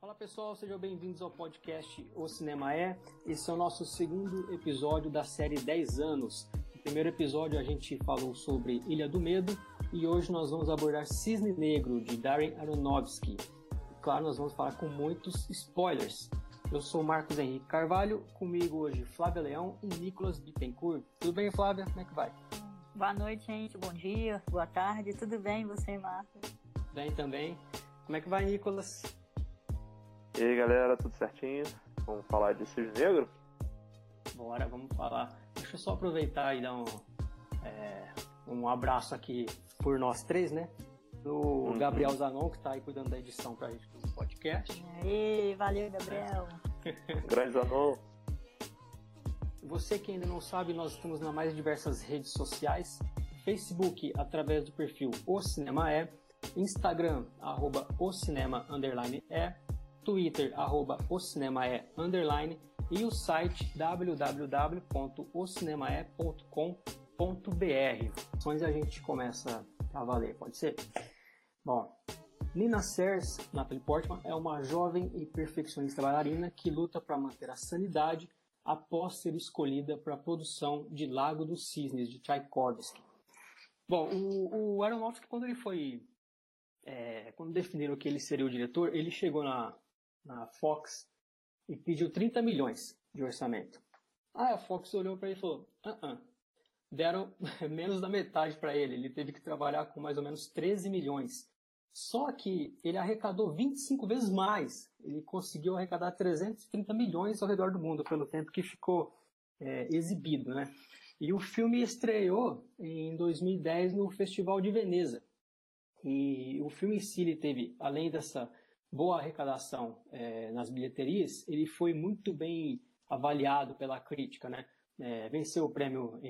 Fala pessoal, sejam bem-vindos ao podcast O Cinema É. Esse é o nosso segundo episódio da série 10 anos. No primeiro episódio a gente falou sobre Ilha do Medo e hoje nós vamos abordar Cisne Negro de Darren Aronofsky. E, claro, nós vamos falar com muitos spoilers. Eu sou Marcos Henrique Carvalho, comigo hoje Flávia Leão e Nicolas Bittencourt. Tudo bem, Flávia? Como é que vai? Boa noite, gente. Bom dia, boa tarde. Tudo bem, você, Marcos? Bem também. Como é que vai, Nicolas? E aí, galera, tudo certinho? Vamos falar de Cisne Negro? Bora, vamos falar. Deixa eu só aproveitar e dar um, é, um abraço aqui por nós três, né? Do Uhum. Gabriel Zanon, que tá aí cuidando da edição pra gente do podcast. Aê, valeu, Gabriel. Grande Zanon. Você que ainda não sabe, nós estamos nas mais diversas redes sociais. Facebook, através do perfil O Cinema É. Instagram, arroba O Cinema, underline É. Twitter, arroba O Cinema É, underline. E o site www.ocinemae.com.br. Onde a gente começa a valer, pode ser? Bom, Nina Sears, Natalie Portman, é uma jovem e perfeccionista bailarina que luta para manter a sanidade após ser escolhida para a produção de Lago dos Cisnes, de Tchaikovsky. Bom, o, o Aronofsky, quando ele foi... é, quando definiram que ele seria o diretor, ele chegou na, na Fox e pediu 30 milhões de orçamento. Aí a Fox olhou para ele e falou, ah, ah. deram menos da metade para ele, ele teve que trabalhar com mais ou menos 13 milhões. Só que ele arrecadou 25 vezes mais. Ele conseguiu arrecadar 330 milhões ao redor do mundo pelo tempo que ficou é, exibido, né? E o filme estreou em 2010 no Festival de Veneza. E o filme em si teve, além dessa boa arrecadação é, nas bilheterias, ele foi muito bem avaliado pela crítica, né? É, venceu o prêmio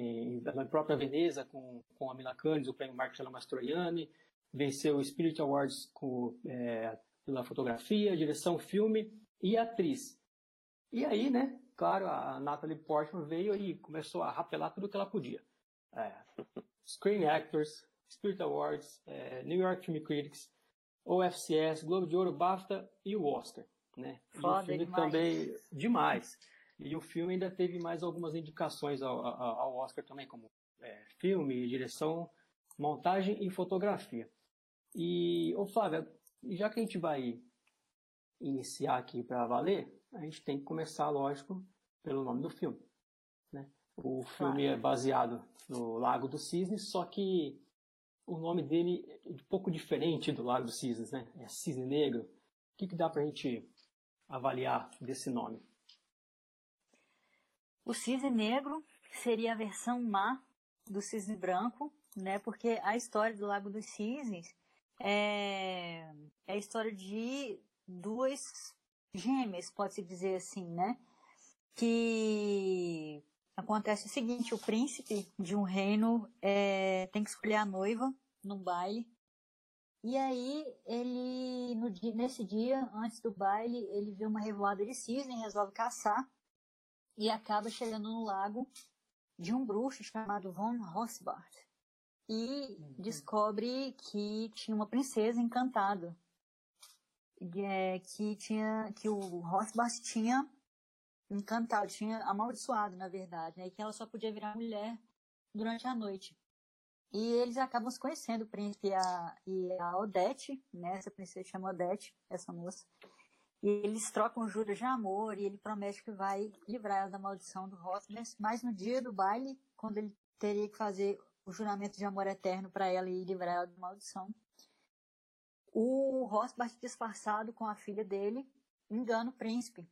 na própria Veneza com, com a Mila Kunis, o prêmio Marcello Mastroianni, venceu o Spirit Awards com, é, pela fotografia, direção, filme e atriz. E aí, né, claro, a Natalie Portman veio e começou a rapelar tudo que ela podia. É, Screen Actors, Spirit Awards, é, New York Film Critics, OFCS, Globo de Ouro, BAFTA e o Oscar. Né? E Foda o filme demais. também demais. E o filme ainda teve mais algumas indicações ao, ao- ao Oscar também, como é, filme, direção, montagem e fotografia. E, ô Flávia, já que a gente vai iniciar aqui para valer, a gente tem que começar, lógico, pelo nome do filme. Né? O filme é baseado no Lago dos Cisnes, só que o nome dele é um pouco diferente do Lago dos Cisnes, né? É Cisne Negro. O que, que dá pra gente avaliar desse nome? O cisne negro seria a versão má do cisne branco, né? Porque a história do Lago dos Cisnes é, é a história de duas gêmeas, pode-se dizer assim, né? Que acontece o seguinte, o príncipe de um reino é, tem que escolher a noiva num baile. E aí, ele, no dia- nesse dia, antes do baile, ele vê uma revoada de cisne, resolve caçar e acaba chegando no lago de um bruxo chamado Von Rossbart. E descobre que tinha uma princesa encantada. É, que tinha que o Rossbart tinha encantado, tinha amaldiçoado, na verdade, né? E que ela só podia virar mulher durante a noite. E eles acabam se conhecendo, o príncipe e a, e a Odete, né? Essa princesa chama Odete, essa moça. E eles trocam juras de amor e ele promete que vai livrar ela da maldição do Rothmans. Mas no dia do baile, quando ele teria que fazer o juramento de amor eterno para ela e livrar ela da maldição, o Rothbard disfarçado com a filha dele engana o príncipe.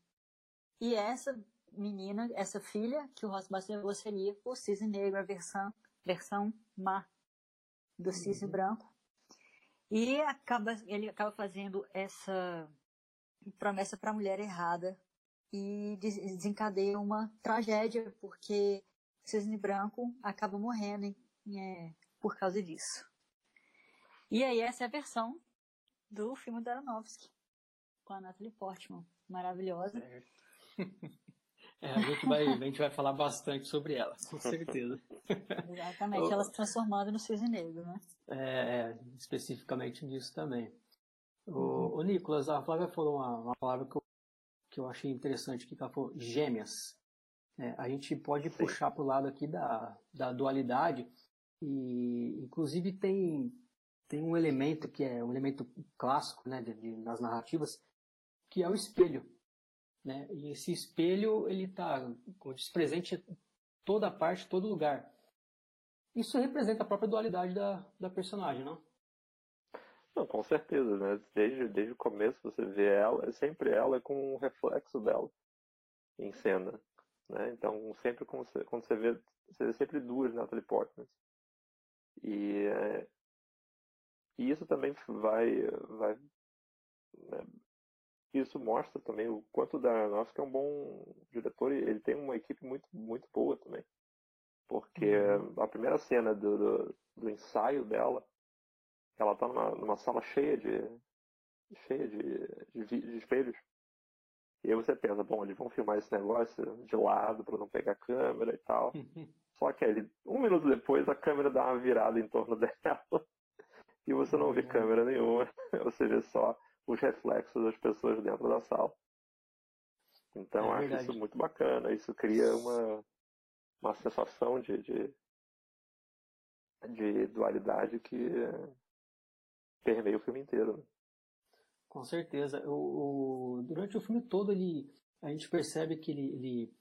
E essa menina, essa filha que o Rothbard levou seria o cisne negro, a versão, versão má do cisne branco. E acaba, ele acaba fazendo essa promessa para a mulher errada e des- desencadeia uma tragédia, porque o cisne branco acaba morrendo é, por causa disso. E aí essa é a versão do filme do Aronofsky, com a Natalie Portman, maravilhosa. É, a, gente vai, a gente vai falar bastante sobre ela, com certeza. Exatamente, ela se transformando no cisne negro, né? É, é, especificamente nisso também. O, o Nicolas, a Flávia falou uma, uma palavra que eu, que eu achei interessante, que ela falou gêmeas. É, a gente pode Sim. puxar para o lado aqui da, da dualidade e, inclusive, tem, tem um elemento que é um elemento clássico né, de, de, nas narrativas, que é o espelho. Né? E esse espelho, ele está, presente em toda parte, todo lugar. Isso representa a própria dualidade da, da personagem, não? Não, com certeza, né? Desde, desde o começo você vê ela, é sempre ela com um reflexo dela em cena, né? Então, sempre quando você, quando você vê, você vê sempre duas Natalie Portman. E, é, e isso também vai, vai né? Isso mostra também o quanto o Darnowski é um bom diretor e ele tem uma equipe muito, muito boa também. Porque uhum. a primeira cena do, do, do ensaio dela ela tá numa, numa sala cheia de cheia de, de, de, espelhos. E aí você pensa, bom, eles vão filmar esse negócio de lado para não pegar a câmera e tal. Só que aí, um minuto depois, a câmera dá uma virada em torno dela e você não vê uhum. câmera nenhuma. Você vê só os reflexos das pessoas dentro da sala. Então, é acho verdade. isso muito bacana. Isso cria uma, uma sensação de, de, de dualidade que permeia o filme inteiro. Né? Com certeza. O, o, durante o filme todo, ele, a gente percebe que ele, ele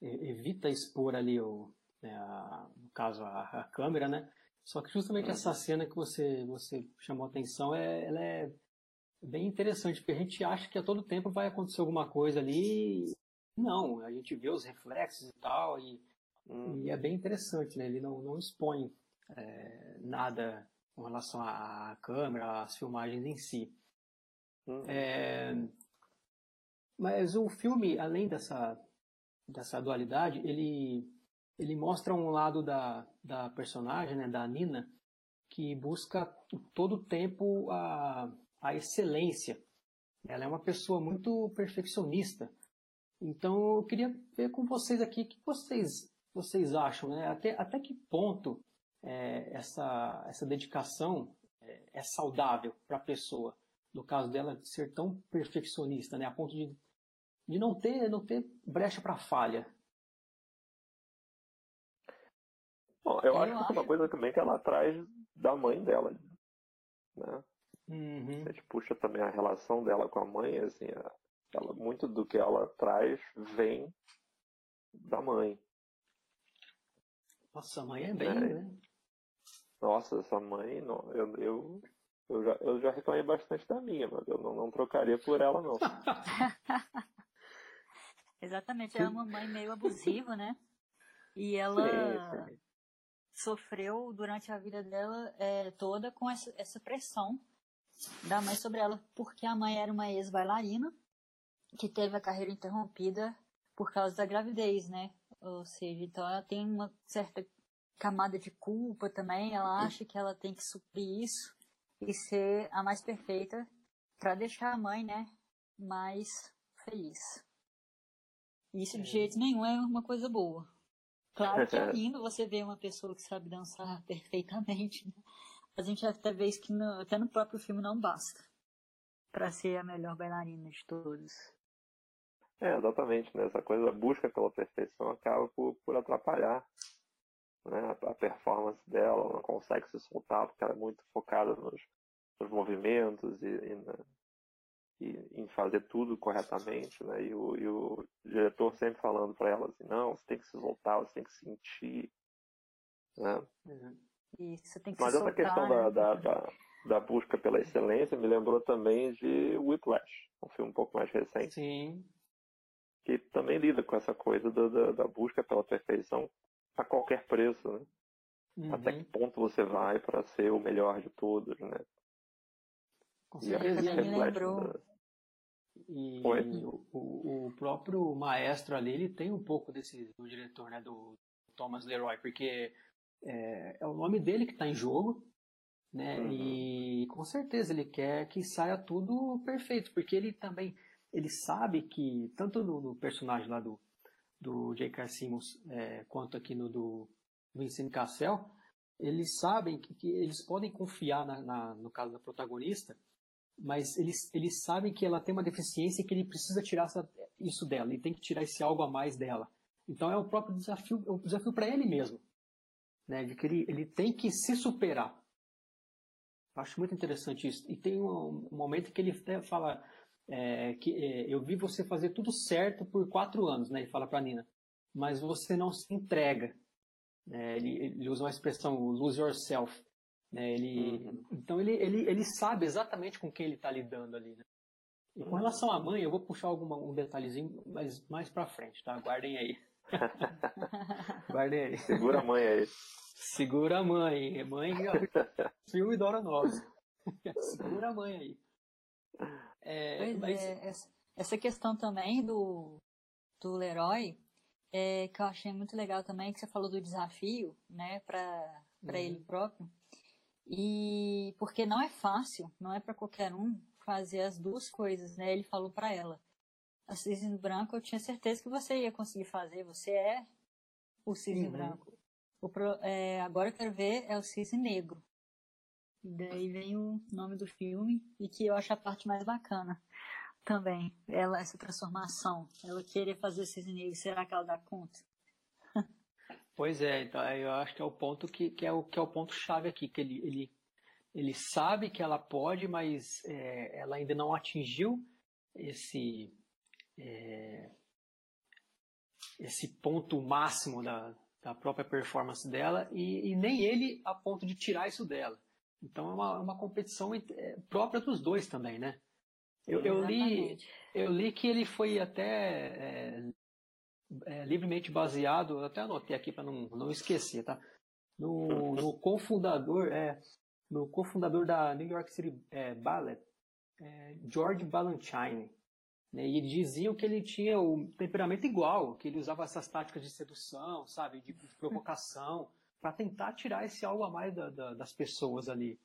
evita expor ali, o, né, a, no caso, a, a, câmera, né? Só que justamente uhum. essa cena que você, você chamou a atenção, é, ela é bem interessante, porque a gente acha que a todo tempo vai acontecer alguma coisa ali. Não, a gente vê os reflexos e tal, e, uhum. e é bem interessante, né? Ele não, não expõe é, nada com relação à câmera, às filmagens em si. Uhum. É, mas o filme, além dessa, dessa dualidade, ele, ele mostra um lado da, da personagem, né, da Nina, que busca todo o tempo a, a excelência. Ela é uma pessoa muito perfeccionista. Então eu queria ver com vocês aqui o que vocês, vocês acham, né? Até, até que ponto é, essa, essa dedicação é, é saudável para a pessoa. No caso dela, de ser tão perfeccionista, né, a ponto de, de não, ter, não ter brecha para falha. Bom, eu, eu acho, acho que é uma coisa também que ela traz da mãe dela. Né? Uhum. A gente puxa também a relação dela com a mãe, assim, ela, muito do que ela traz vem da mãe. Nossa, a mãe é bem, é. né? Nossa, essa mãe, não, eu, eu, eu, já, eu já reclamei bastante da minha, mas eu não, não trocaria por ela, não. Exatamente, ela é uma mãe meio abusiva, né? E ela sim, sim. sofreu durante a vida dela é, toda com essa, essa pressão da mãe sobre ela, porque a mãe era uma ex-bailarina que teve a carreira interrompida por causa da gravidez, né? Ou seja, então ela tem uma certa camada de culpa também. Ela acha que ela tem que suprir isso e ser a mais perfeita para deixar a mãe, né, mais feliz. Isso de é. jeito nenhum é uma coisa boa. Claro que é lindo você ver uma pessoa que sabe dançar perfeitamente. Né? A gente até vê que no, até no próprio filme não basta para ser a melhor bailarina de todos. É, exatamente, né? Essa coisa, a busca pela perfeição acaba por, por atrapalhar né? a performance dela, ela não consegue se soltar porque ela é muito focada nos, nos movimentos e, e, na, e, em fazer tudo corretamente, né? E o, e o diretor sempre falando para ela assim, não, você tem que se soltar, você tem que sentir, né? Uhum. Isso, tem que Mas essa questão né? da, da, da, da, busca pela excelência me lembrou também de Whiplash, um filme um pouco mais recente. Sim. Que também lida com essa coisa da, da, da busca pela perfeição a qualquer preço, né? Uhum. Até que ponto você vai para ser o melhor de todos, né? Com certeza, e me lembrou. Da... E o, o, próprio maestro ali, ele tem um pouco desse do diretor, né, do Thomas Leroy, porque é, é o nome dele que está em jogo, né? Uhum. E com certeza ele quer que saia tudo perfeito, porque ele também ele sabe que tanto no, no personagem lá do do J.K. Simmons é, quanto aqui no do Vincent Cassel, eles sabem que, que eles podem confiar na, na, no caso da protagonista mas eles, eles sabem que ela tem uma deficiência e que ele precisa tirar essa, isso dela, ele tem que tirar esse algo a mais dela. Então é o próprio desafio, é o desafio para ele mesmo, né? De que ele, ele tem que se superar. Acho muito interessante isso. E tem um, um momento que ele fala é, que é, eu vi você fazer tudo certo por quatro anos, né? Ele fala para Nina, mas você não se entrega. É, ele, ele, usa uma expressão lose yourself. Né? Ele, uhum. Então ele, ele, ele sabe exatamente com quem ele está lidando ali. Né? E com relação à mãe, eu vou puxar alguma, um detalhezinho mais, mais para frente, tá? Guardem aí. Guardem aí. Segura a mãe aí. Segura a mãe. Mãe, filme Dora Nova. Segura a mãe aí. É, mas... é, essa questão também do, do Leroy, é, que eu achei muito legal também, que você falou do desafio, né, para uhum. ele próprio. E porque não é fácil, não é para qualquer um fazer as duas coisas, né? Ele falou para ela: a cisne branco eu tinha certeza que você ia conseguir fazer, você é o cisne uhum. branco. O pro, é, agora eu quero ver é o cisne negro. E daí vem o nome do filme e que eu acho a parte mais bacana também. Ela, essa transformação, ela querer fazer o cisne negro, será que ela dá conta? Pois é, então eu acho que é o ponto que, que é o que é o ponto chave aqui, que ele, ele, ele sabe que ela pode, mas é, ela ainda não atingiu esse é, esse ponto máximo da, da própria performance dela e, e, nem ele a ponto de tirar isso dela. Então é uma, uma competição é, própria dos dois também, né? Eu, eu, li, eu li que ele foi até é, é, livremente baseado, até anotei aqui para não, não esquecer, tá? No, no cofundador, é, no cofundador da New York City é, Ballet, é, George Balanchine. Né? E diziam que ele tinha o temperamento igual, que ele usava essas táticas de sedução, sabe, de, de provocação, para tentar tirar esse algo a mais da, da, das pessoas ali.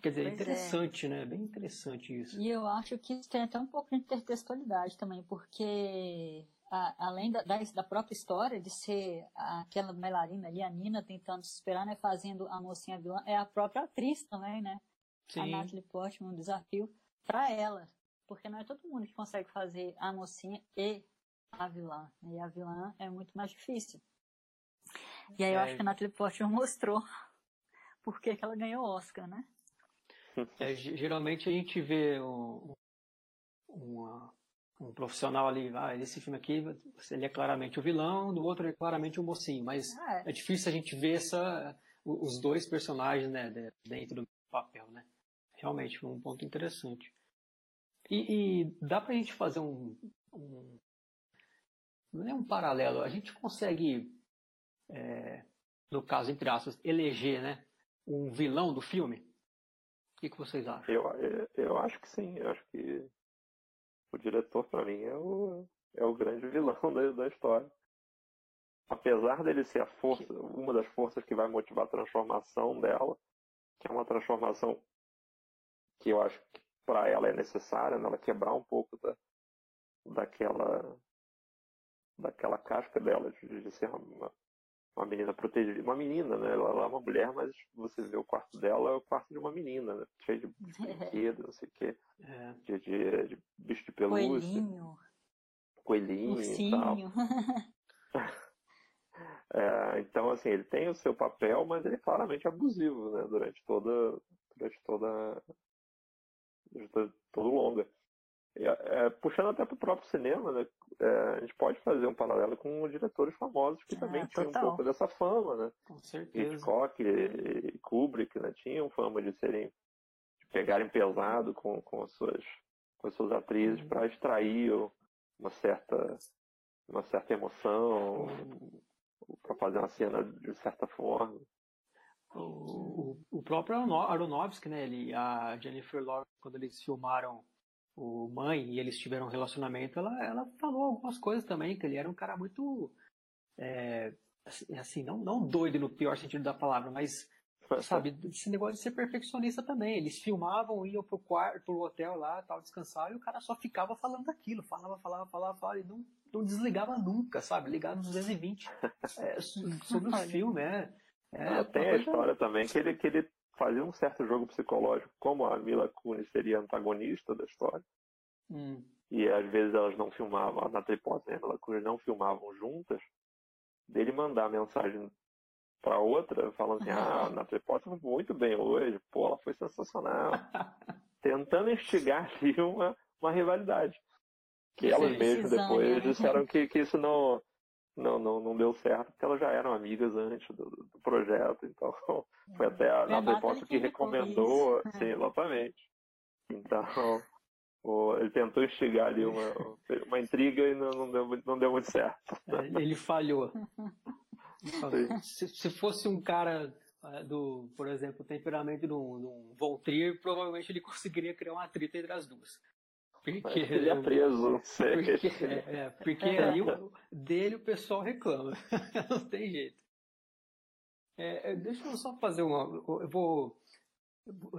Quer dizer, é pois interessante, é. né? Bem interessante isso. E eu acho que isso tem até um pouco de intertextualidade também, porque a, além da, da, da, própria história de ser aquela bailarina ali, a Nina, tentando se esperar, né? Fazendo a mocinha vilã, é a própria atriz também, né? Sim. A Natalie Portman, um desafio para ela. Porque não é todo mundo que consegue fazer a mocinha e a vilã. Né? E a vilã é muito mais difícil. E aí eu é... acho que a Natalie Portman mostrou por que ela ganhou o Oscar, né? É, geralmente a gente vê um, uma, um profissional ali, ah, esse filme aqui, ele é claramente o vilão, do outro é claramente o mocinho, mas é, é difícil a gente ver essa, os dois personagens né, dentro do papel, né? Realmente foi um ponto interessante. E, e dá pra gente fazer um, um, não é um paralelo, a gente consegue, é, no caso, entre aspas, eleger, né, um vilão do filme? que, que vocês acham? Eu, eu, eu acho que sim. Eu acho que o diretor, para mim, é o, é o grande vilão da, da história. Apesar dele ser a força, uma das forças que vai motivar a transformação dela, que é uma transformação que eu acho que para ela é necessária, né? ela quebrar um pouco da, daquela daquela casca dela de, de ser uma, uma menina protegida, uma menina, né? Ela, ela, é uma mulher, mas você vê o quarto dela, é o quarto de uma menina, né? Cheio de brinquedo, não sei o quê. É. De, de, de, bicho de pelúcia. Coelhinho. Coelhinho Ursinho. é, então, assim, ele tem o seu papel, mas ele é claramente abusivo, né? Durante toda, durante toda, todo longa. É, é, puxando até para o próprio cinema, né? É, a gente pode fazer um paralelo com diretores famosos que também é, tinham um pouco dessa fama, né? Com certeza. Hitchcock e Kubrick, né? Tinham fama de serem, de pegarem pesado com, com, as, suas, com as suas atrizes uhum. para extrair uma certa, uma certa emoção, para fazer uma cena de certa forma. O, o, próprio Aronofsky, né? Ele, a Jennifer Lawrence, quando eles filmaram o mãe e eles tiveram um relacionamento, ela, ela falou algumas coisas também, que ele era um cara muito, é, assim, assim, não, não doido no pior sentido da palavra, mas, sabe, esse negócio de ser perfeccionista também. Eles filmavam, iam pro quarto, pro hotel lá, tal, descansar, e o cara só ficava falando aquilo, falava, falava, falava, falava, e não, não desligava nunca, sabe, ligado nos 220 é, sobre o filme, é. É tem a história também que ele, que ele fazia um certo jogo psicológico, como a Mila Kunis seria antagonista da história. Hum. E às vezes elas não filmavam, na hipótese, né, a Mila Kunis não filmavam juntas, dele mandar mensagem para outra, falando assim, ah, a Natalie Portman foi muito bem hoje, pô, ela foi sensacional. Tentando instigar ali uma, uma rivalidade. Que elas mesmas depois né? disseram que, que isso não, não, não, não deu certo, porque elas já eram amigas antes do, do projeto, então foi até a Natalie Portman que recomendou, sim, exatamente. Então, o, ele tentou instigar ali uma, uma intriga e não, não, deu, não deu muito certo. É, ele falhou. Se, se, fosse um cara é, do, por exemplo, temperamento de um, Von Trier, provavelmente ele conseguiria criar um atrito entre as duas. Porque ele é preso, não sei. Porque, é, é, porque aí o, dele o pessoal reclama. não tem jeito. É, é, deixa eu só fazer uma. Eu vou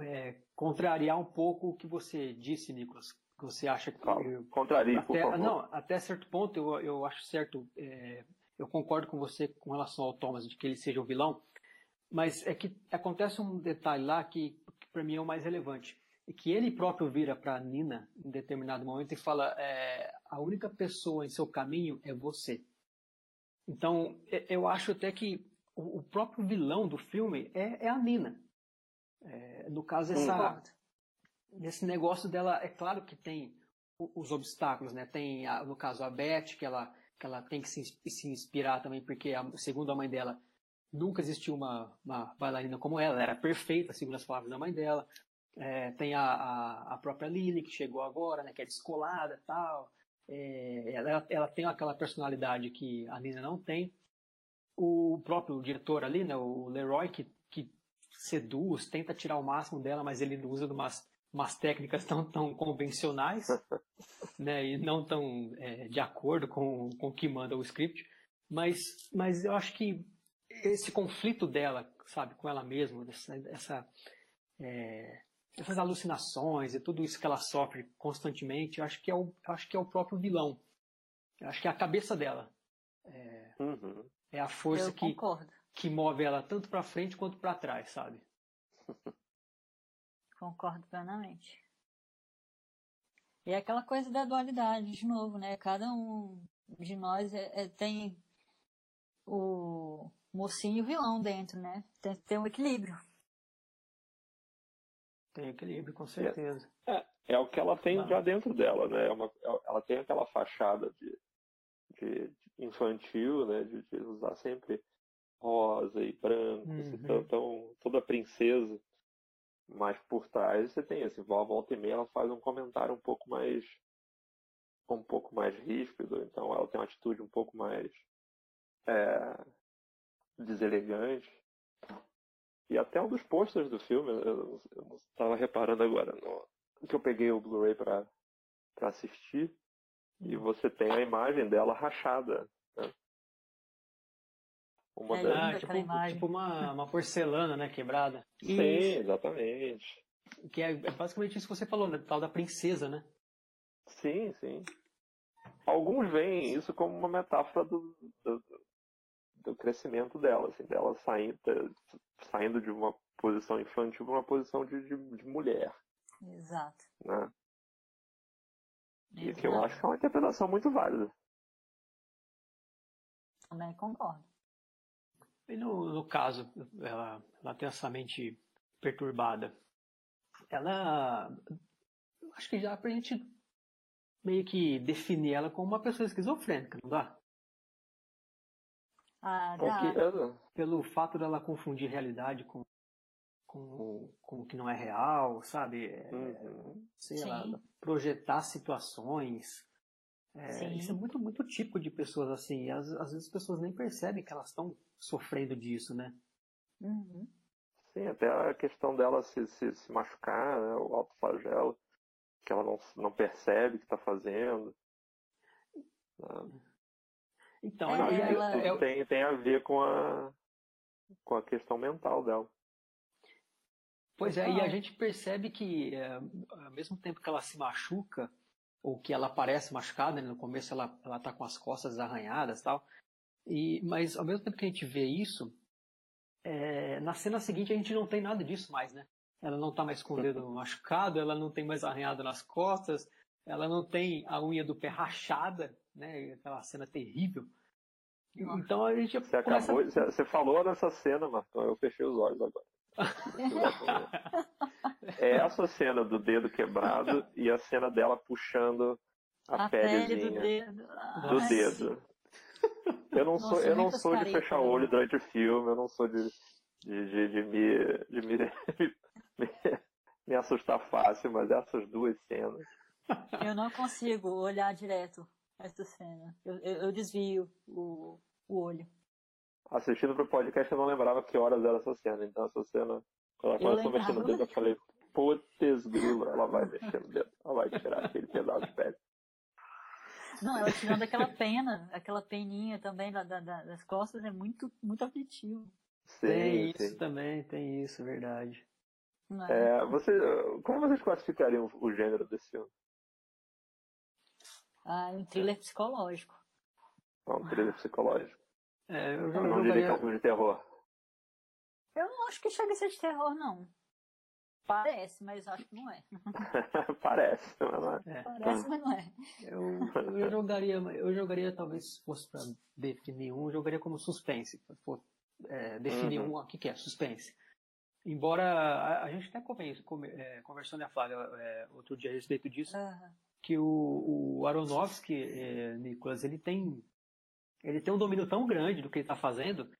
é, contrariar um pouco o que você disse, Nicolas. Que você acha que. Claro, contraria, até, por favor. Não, até certo ponto eu, eu acho certo. É, eu concordo com você com relação ao Thomas, de que ele seja o vilão. Mas é que acontece um detalhe lá que, que para mim é o mais relevante. Que ele próprio vira para Nina em determinado momento e fala: é, a única pessoa em seu caminho é você. Então, eu acho até que o, próprio vilão do filme é, é a Nina. É, no caso, essa, esse negócio dela, é claro que tem os obstáculos, né? Tem, a, no caso, a Beth, que ela, que ela tem que se, se inspirar também, porque, a, segundo a mãe dela, nunca existiu uma, uma bailarina como ela, ela era perfeita, segundo as palavras da mãe dela. É, tem a, a, a, própria Lily, que chegou agora, né? Que é descolada e tal. É, ela, ela tem aquela personalidade que a Nina não tem. O próprio diretor ali, né? O Leroy, que, que seduz, tenta tirar o máximo dela, mas ele usa umas, umas técnicas tão, tão convencionais, né, e não tão é, de acordo com, com o que manda o script. Mas, mas eu acho que esse conflito dela, sabe, com ela mesma, essa, essa é, essas alucinações e tudo isso que ela sofre constantemente, eu acho que é o, acho que é o próprio vilão. Eu acho que é a cabeça dela. É, uhum. é a força que, concordo que move ela tanto para frente quanto para trás, sabe? Concordo plenamente. E é aquela coisa da dualidade, de novo, né? Cada um de nós é, é, tem o mocinho e o vilão dentro, né? Tem que ter um equilíbrio. Tem equilíbrio, com certeza. É, é o que ela tem já dentro dela, né? É uma, é, ela tem aquela fachada de, de, de infantil, né? De, de usar sempre rosa e branco, uhum. assim, tão, toda princesa. Mas por trás você tem assim, a volta e meia ela faz um comentário um pouco mais um pouco mais ríspido, então ela tem uma atitude um pouco mais é, deselegante. E até um dos posters do filme, eu estava reparando agora, no, que eu peguei o Blu-ray para assistir, e você tem a imagem dela rachada. Né? Uma é das... ah, tipo, tipo uma, uma porcelana, né, quebrada. Sim, exatamente. Que é, é, basicamente isso que você falou, né, tal da princesa, né? Sim, sim. Alguns veem isso como uma metáfora do, do, do crescimento dela, assim, dela saindo, saindo de uma posição infantil para uma posição de, de, de, mulher. Exato. Né? E que eu acho que é uma interpretação muito válida. Também concordo. E no, no caso, ela, ela tem essa mente perturbada. Ela. Acho que já pra gente meio que definir ela como uma pessoa esquizofrênica, não dá? Ah, dá. pelo fato dela confundir realidade com, com, com o que não é real, sabe? É, uhum. Sei lá, projetar situações. É, isso é muito, muito tipo de pessoas assim. Às, às vezes as pessoas nem percebem que elas estão sofrendo disso, né? Uhum. Sim, até a questão dela se, se, se machucar, né, o autoflagelo, que ela não, não percebe que está fazendo. Né? Então, é, ela... É tem, tem a ver com a, com a questão mental dela. Pois é, e a gente percebe que é, ao mesmo tempo que ela se machuca, ou que ela parece machucada, né? no começo ela, ela tá com as costas arranhadas tal, e, mas ao mesmo tempo que a gente vê isso, é, na cena seguinte a gente não tem nada disso mais, né? Ela não tá mais com o dedo machucado, ela não tem mais arranhado nas costas, ela não tem a unha do pé rachada, né? Aquela cena terrível. Então a gente você começa... acabou, você falou nessa cena, Marcão, eu fechei os olhos agora. é essa cena do dedo quebrado e a cena dela puxando a, a pelezinha do dedo. Do dedo. Eu não Nossa, sou, eu não sou de fechar o olho durante o filme, eu não sou de, de, de, de me, de me, me, me assustar fácil, mas essas duas cenas. Eu não consigo olhar direto essa cena. Eu, eu, eu desvio o, o olho. Assistindo pro podcast eu não lembrava que horas era essa cena. Então essa cena, quando ela começou a mexer no dedo, eu falei, putz grilo, ela vai mexer no dedo. Ela vai tirar aquele pedaço de pele. Não, ela tirando aquela pena, aquela peninha também da, da, das costas é muito, muito aflitivo. Sim, tem sim. isso também, tem isso, verdade. É? é, você, como vocês classificariam o gênero desse filme? Ah, um thriller psicológico. É um thriller psicológico. É, eu, eu não diria que é um filme de terror. Eu não acho que chega a ser de terror, não. Parece, mas acho que não é. Parece, mas não é. é. Parece, mas não é. Eu, eu, jogaria, eu jogaria, talvez, se fosse para definir um, eu jogaria como suspense. For, é, definir uhum. um, o que, que é? Suspense. Embora a, a gente até é, conversou, né, Flávia, é, outro dia a respeito disso, uhum. Que o, o Aronofsky, é, Nicolas, ele tem ele tem um domínio tão grande do que ele está fazendo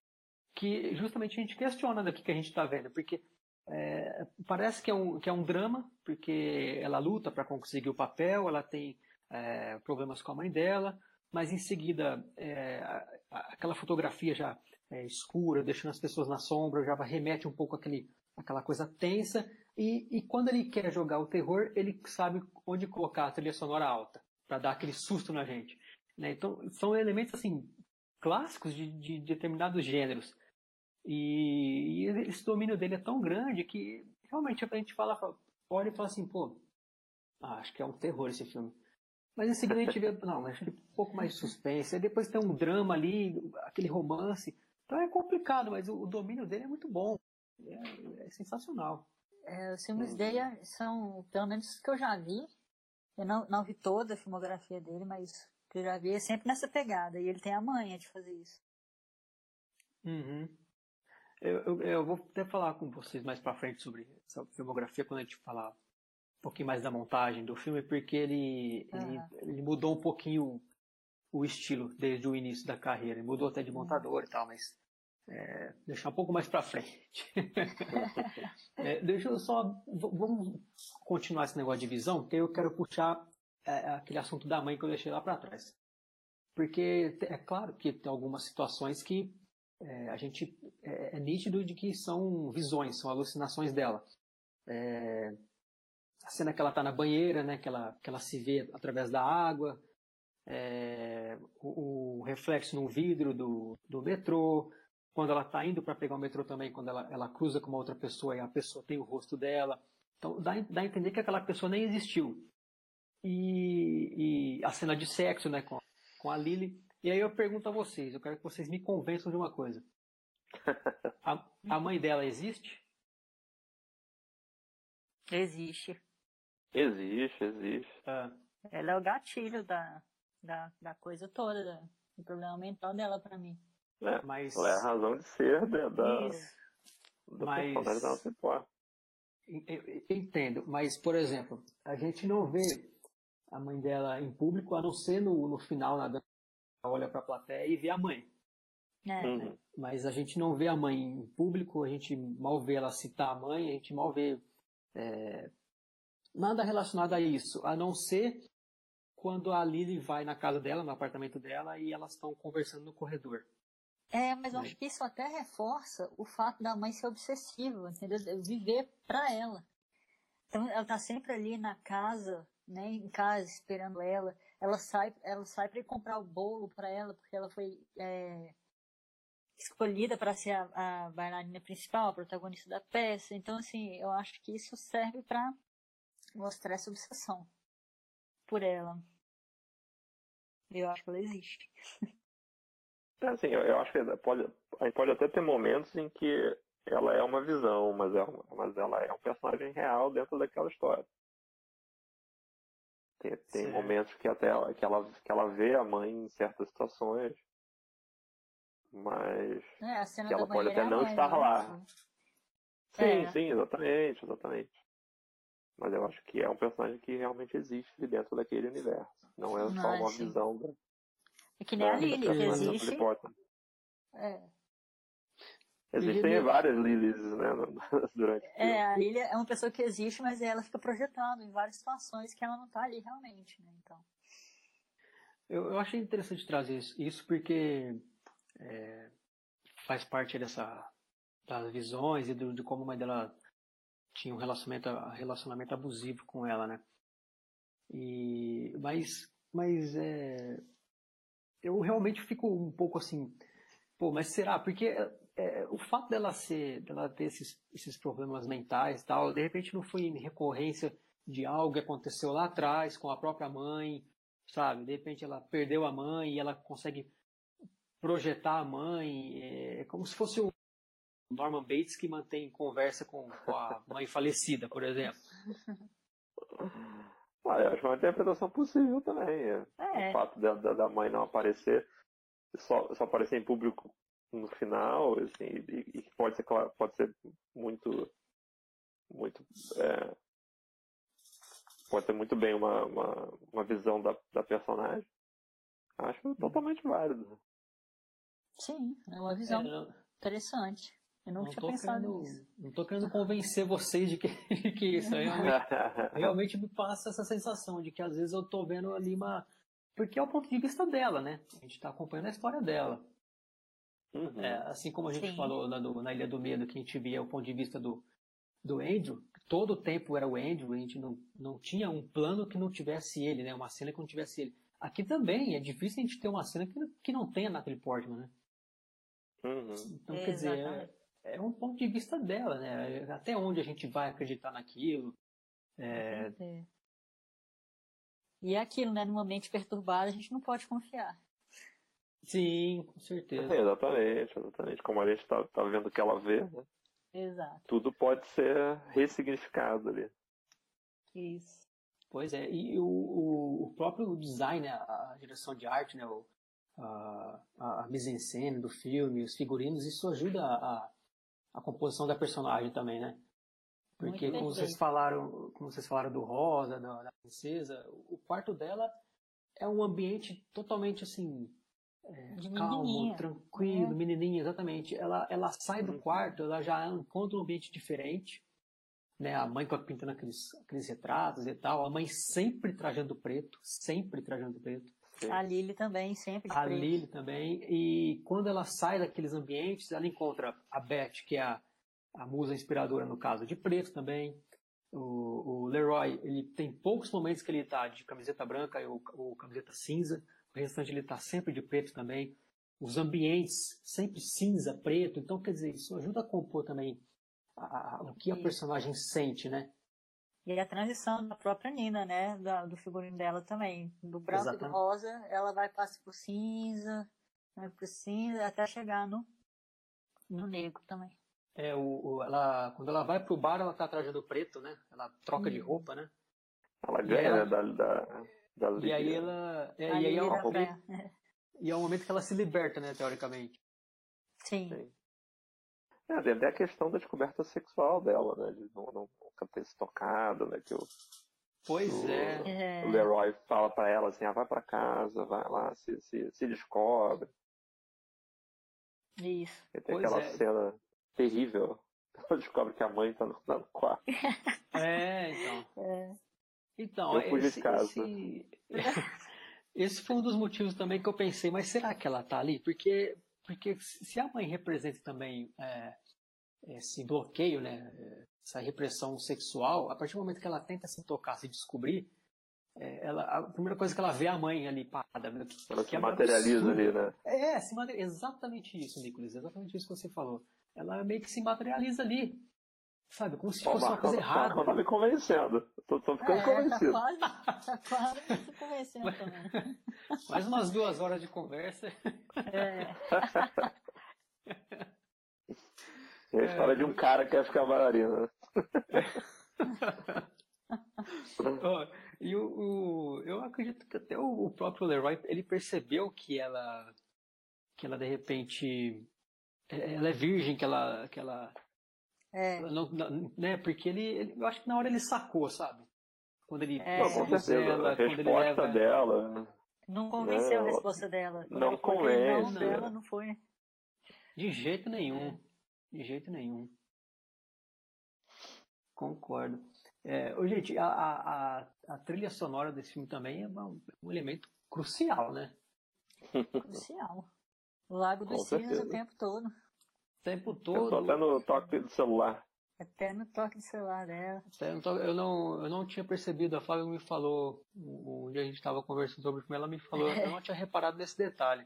que justamente a gente questiona do que, que a gente está vendo, porque é, parece que é, um, que é um drama, porque ela luta para conseguir o papel, ela tem é, problemas com a mãe dela, mas em seguida é, aquela fotografia já é, escura, deixando as pessoas na sombra, já remete um pouco àquele, àquela coisa tensa, e, e quando ele quer jogar o terror, ele sabe onde colocar a trilha sonora alta, para dar aquele susto na gente. Né? Então, são elementos assim clássicos de, de determinados gêneros. E, e, esse domínio dele é tão grande que realmente a gente fala, olha e fala assim, pô, ah, acho que é um terror esse filme. Mas em seguida a gente vê, não, acho que um pouco mais de suspense. Aí depois tem um drama ali, aquele romance. Então é complicado, mas o, o domínio dele é muito bom. É, é sensacional. É, os filmes dele são, pelo menos os que eu já vi, eu não, não vi toda a filmografia dele, mas que eu já vi é sempre nessa pegada. E ele tem a manha de fazer isso. Uhum. Eu, eu, eu, vou até falar com vocês mais pra frente sobre essa filmografia quando a gente falar um pouquinho mais da montagem do filme, porque ele, uhum. ele, ele, mudou um pouquinho o, o, estilo desde o início da carreira. Ele mudou até de montador uhum. e tal, mas é, deixar um pouco mais pra frente. é, deixa eu só. Vamos continuar esse negócio de visão, porque eu quero puxar é, é, aquele assunto da mãe que eu deixei lá para trás. Porque é claro que tem algumas situações que é, a gente é, é, nítido de que são visões, são alucinações dela. A cena que ela está na banheira, né, que ela, que ela se vê através da água, o, o, reflexo no vidro do, do metrô, quando ela está indo para pegar o metrô também, quando ela, ela cruza com uma outra pessoa e a pessoa tem o rosto dela. Então dá, dá a entender que aquela pessoa nem existiu e, e a cena de sexo, né, com, com a Lily. E aí eu pergunto a vocês, eu quero que vocês me convençam de uma coisa. A, a mãe dela existe? Existe. Existe, existe. Ah. Ela é o gatilho da, da, da coisa toda, da, do problema mental dela para mim. É, mas... Ela é a razão de ser da, da, Isso. da mas... personalidade dela Entendo, mas, por exemplo, a gente não vê a mãe dela em público, a não ser no, no final, na olha para a plateia e vê a mãe. É. Uhum. Mas a gente não vê a mãe em público, a gente mal vê ela citar a mãe, a gente mal vê é, nada relacionado a isso, a não ser quando a Lily vai na casa dela, no apartamento dela, e elas estão conversando no corredor. É, mas eu acho que isso até reforça o fato da mãe ser obsessiva, entendeu? Viver para ela. Então ela tá sempre ali na casa né, em casa esperando ela. Ela sai, ela sai para comprar o bolo para ela porque ela foi é, escolhida para ser a, a, bailarina principal, a protagonista da peça. Então, assim, eu acho que isso serve para mostrar essa obsessão por ela. Eu acho que ela existe. É assim, eu, eu acho que pode, a gente pode até ter momentos em que ela é uma visão, mas, é mas ela é um personagem real dentro daquela história. Tem, tem momentos que até ela, que, ela, que ela vê a mãe em certas situações, mas é, que ela pode até não estar né? lá. Sim, é. sim, exatamente, exatamente. Mas eu acho que é um personagem que realmente existe dentro daquele universo. Não é só uma visão da. É que nem a Lily, que existe. É. Existem Lily... várias Lilies, né, durante É, a Lily é uma pessoa que existe, mas ela fica projetando em várias situações que ela não está ali realmente, né, então. Eu, eu achei interessante trazer isso, isso porque é, faz parte dessa das visões e do, de como a mãe dela tinha um relacionamento, relacionamento abusivo com ela, né? E, mas mas é, eu realmente fico um pouco assim, pô, mas será? Porque é, o fato dela ser, dela ter esses, esses problemas mentais e tal, de repente não foi em recorrência de algo que aconteceu lá atrás com a própria mãe, sabe? De repente ela perdeu a mãe e ela consegue projetar a mãe, é, é como se fosse o Norman Bates que mantém conversa com, com a mãe falecida, por exemplo. Ah, eu acho uma interpretação possível também. É. é. O fato da, da, mãe não aparecer, só, só aparecer em público no final, assim, e, e pode ser pode ser muito muito é, pode ser muito bem uma, uma, uma visão da, da personagem. Acho totalmente válido. Sim, é uma visão é, interessante. Eu não, não tinha pensado querendo, nisso. Não estou querendo convencer vocês de que, que isso realmente, realmente me passa essa sensação de que às vezes eu estou vendo ali uma. Porque é o ponto de vista dela, né? A gente está acompanhando a história dela. Uhum. É, assim como a gente Sim. falou na, do, na Ilha do Medo, que a gente via o ponto de vista do, do Andrew, todo o tempo era o Andrew, a gente não, não tinha um plano que não tivesse ele, né? Uma cena que não tivesse ele. Aqui também é difícil a gente ter uma cena que, que não tenha Natalie Portman, né? Uhum. Então, quer dizer, é, é, um ponto de vista dela, né? Até onde a gente vai acreditar naquilo. É... E é aquilo, né? Numa mente perturbada, a gente não pode confiar. Sim, com certeza. É, exatamente, exatamente. Como a gente está tá vendo que ela vê, né? Exato. Tudo pode ser ressignificado ali. Isso. Pois é, e o, o, próprio design, né, a direção de arte, né, o, a, a mise-en-scène do filme, os figurinos, isso ajuda a, a composição da personagem também, né? Porque como vocês falaram, como vocês falaram do Rosa, da, da princesa, o quarto dela é um ambiente totalmente assim é, calmo, tranquilo, é. menininha, exatamente. Ela, ela sai do uhum. quarto, ela já encontra um ambiente diferente. Né? A mãe pintando aqueles, aqueles retratos e tal. A mãe sempre trajando preto, sempre trajando preto. A Lily também, sempre A preto. Lily também. E quando ela sai daqueles ambientes, ela encontra a Beth, que é a, a musa inspiradora, no caso, de preto também. O, o Leroy, ele tem poucos momentos que ele está de camiseta branca ou, ou camiseta cinza o restante ele está sempre de preto também. Os ambientes sempre cinza, preto. Então, quer dizer, isso ajuda a compor também a, a, o que a personagem sente, né? E a transição da própria Nina, né? Da, do figurino dela também. Do branco Exatamente. e do rosa, ela vai passar por cinza, vai por cinza, até chegar no, no negro também. É, o, o, ela, quando ela vai pro bar, ela tá trajando preto, né? Ela troca hum. de roupa, né? Ela ganha, ela... né? Da, da, da e aí ela. É, e aí é um, momento, e é um momento que ela se liberta, né, teoricamente. Sim. Sim. É, até a questão da descoberta sexual dela, né? De não, não, nunca ter se tocado, né? Que o, pois o, é. O Leroy fala para ela assim, ah, vai para casa, vai lá, se, se, se descobre. Isso. E tem pois aquela é. cena terrível. Ela descobre que a mãe tá no, tá no quarto. É, então. É. Então, eu esse, esse, esse foi um dos motivos também que eu pensei, mas será que ela está ali? Porque, porque se a mãe representa também é, esse bloqueio, né, essa repressão sexual, a partir do momento que ela tenta se tocar, se descobrir, é, ela, a primeira coisa que ela vê é a mãe ali parada. Né, que, ela que se é materializa ali, né? É, se exatamente isso, Nicolas, exatamente isso que você falou. Ela meio que se materializa ali. Sabe, como se fosse uma coisa errada. Não tá me convencendo. Tô, tô ficando é, convencido. Tá quase, tá quase me convencendo também. Mais umas duas horas de conversa. É, É a história de um cara que quer ficar bailarina. Ó, e o, o- eu acredito que até o, o próprio Leroy, ele percebeu que ela, que ela de repente, é- ela é virgem, que ela, que ela, é, não, não- né? Porque ele, ele- eu acho que na hora ele sacou, sabe? Quando ele É. Com certeza. ela, a quando ele resposta leva, dela. não convenceu a Não, resposta dela. não convence, Não, dela né? não foi. de jeito nenhum, de jeito nenhum. Concordo. É, ô, gente, a, a, a, a trilha sonora desse filme também é um, um elemento crucial, né? Crucial. O Lago dos Cisnes o tempo todo. O tempo Eu todo. tô até no toque do celular. Até no toque do celular dela. Eu não, eu não, eu não tinha percebido, a Flávia me falou, dia a gente estava conversando sobre o filme, ela me falou, eu não tinha reparado nesse detalhe.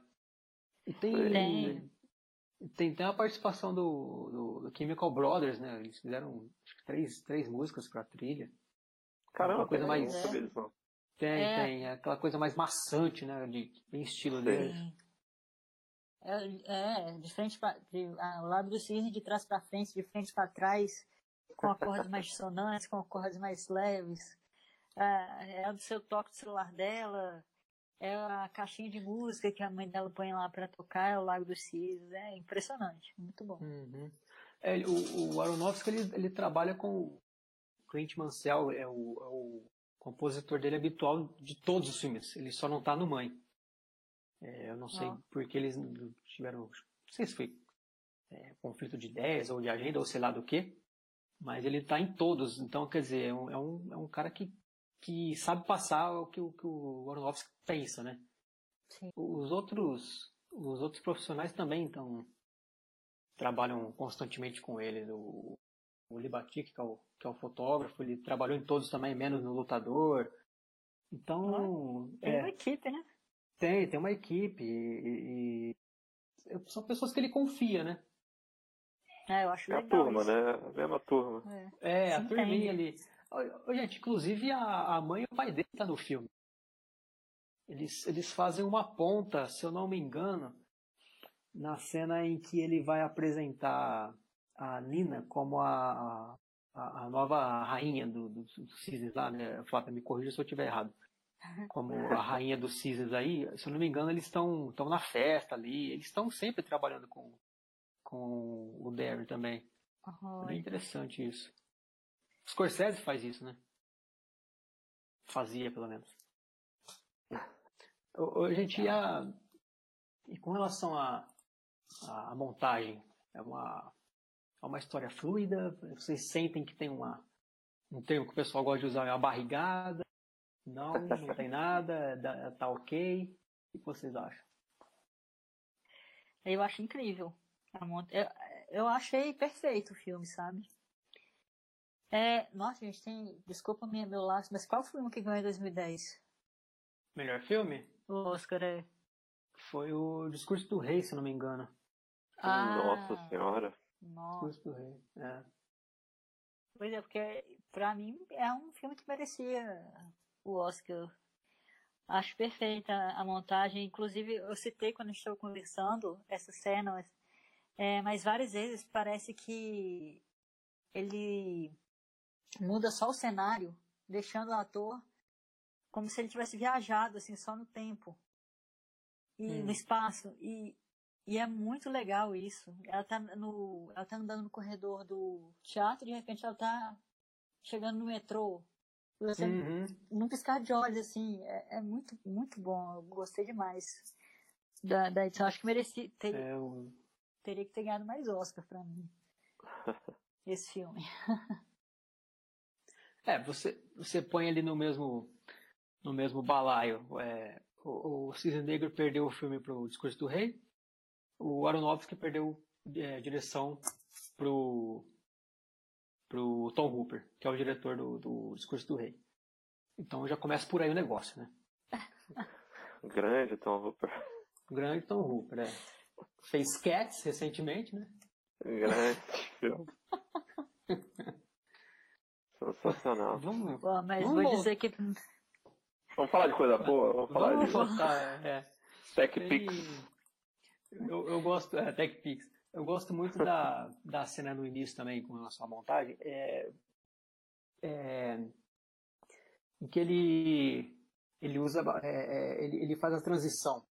E tem, Tem. tem, tem a participação do, do, do Chemical Brothers, né? Eles fizeram acho que três, três músicas pra trilha. Caramba, Uma coisa tem- mais- não. Tem, É. tem, é aquela coisa mais maçante, né? De, bem estilo deles. Sim. É, é, de frente ah, o Lago do Cisne de trás pra frente, de frente pra trás, com acordes mais dissonantes, com acordes mais leves. Ah, é do seu toque do celular dela, é a caixinha de música que a mãe dela põe lá pra tocar, é o Lago dos Cisnes. É impressionante, muito bom. Uhum. É, o, o Aronofsky, ele, ele trabalha com o Clint Mansell, é o, é o compositor dele habitual de todos os filmes. Ele só não tá no Mãe. É, eu não sei Ah. porque eles tiveram, não sei se foi é, conflito de ideias ou de agenda ou sei lá do que, mas ele tá em todos. Então, quer dizer, é um, é um, é um cara que, que sabe passar o que, o que o Aronofsky pensa, né? Sim. Os outros, os outros profissionais também estão trabalham constantemente com ele. O, o Libatic, que é o, que é o fotógrafo, ele trabalhou em todos também, menos no Lutador. Então, Tem é, uma equipe, né? Tem, tem uma equipe e, e- são pessoas que ele confia, né? É, eu acho É a legal. turma, isso. né? A mesma turma. É. É, a turminha ali. Gente, inclusive a, a mãe e o pai dele tá no filme. Eles, eles fazem uma ponta, se eu não me engano, na cena em que ele vai apresentar a Nina como a, a, a nova rainha do, do, do Cisnes lá, né? Flávia, me corrija se eu estiver errado. Como a rainha dos Cisnes aí, se eu não me engano, eles estão estão na festa ali, eles estão sempre trabalhando com, com o Derry também. É bem interessante isso. Scorsese faz isso, né? Fazia, pelo menos. Ô, gente, e, a, e com relação à à montagem? É uma, é uma história fluida? Vocês sentem que tem uma, um termo que o pessoal gosta de usar, é uma barrigada? Não, não tem nada, tá ok? O que vocês acham? Eu acho incrível. Eu, eu achei perfeito o filme, sabe? É, nossa, gente, tem. Desculpa minha, meu laço, mas qual filme que ganhou em 2010? Melhor filme? O Oscar é. Foi o Discurso do Rei, se não me engano. Ah, Nossa senhora. Nossa. Discurso do Rei, é. Pois é, porque pra mim é um filme que merecia o Oscar. Acho perfeita a montagem. Inclusive, eu citei quando a gente estava conversando essa cena, é, mas várias vezes parece que ele muda só o cenário, deixando o ator como se ele tivesse viajado assim só no tempo e Hum. no espaço e, e é muito legal isso. Ela tá no ela tá andando no corredor do teatro e de repente ela tá chegando no metrô. Você Uhum. num piscar de olhos assim, é, é muito muito bom. Eu gostei demais da, da edição. Acho que mereci ter, É, o- teria que ter ganhado mais Oscar pra mim. Esse filme. É, você, você põe ali no mesmo, no mesmo balaio. É, o, o Cisne Negro perdeu o filme pro Discurso do Rei, o Aronofsky perdeu é, direção pro, pro Tom Hooper, que é o diretor do, do Discurso do Rei. Então já começa por aí o negócio, né? Grande Tom Hooper. Grande Tom Hooper, é. Fez Cats recentemente, né? Grande filme. Sensacional. Vamos, Pô, mas Vamos vou dizer que Vamos falar de coisa boa? Vamos falar Vamos de voltar, é. TechPix. Eu, eu gosto, é, TechPix. Eu gosto muito da, da cena no início também, com relação à montagem, é, é, em que ele, ele usa, é, é, ele, ele faz a transição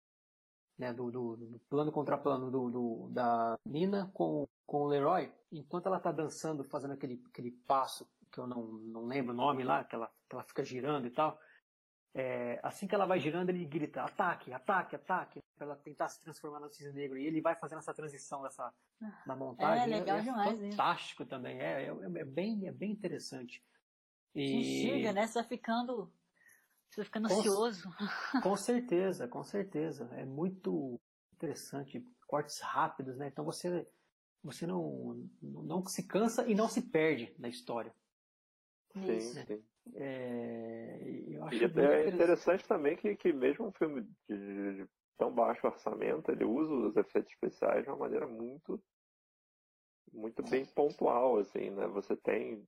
né, do, do, do plano contra plano do, do, da Nina com, com o Leroy, enquanto ela está dançando, fazendo aquele, aquele passo que eu não, não lembro o nome lá, que ela, que ela fica girando e tal. É, assim que ela vai girando, ele grita ataque, ataque, ataque, para ela tentar se transformar no cisne negro. E ele vai fazendo essa transição dessa, na montagem. É legal é, demais, fantástico também, é, é, é, bem, é bem interessante. E... Chega, né? Você vai ficando, você vai ficando com, ansioso. Com certeza, com certeza. É muito interessante, cortes rápidos, né? Então você, você não, não se cansa e não se perde na história. Sim, sim. É, eu acho e é interessante. interessante também que, que mesmo um filme de, de, tão baixo orçamento, ele usa os efeitos especiais de uma maneira muito muito bem pontual, assim, né? Você tem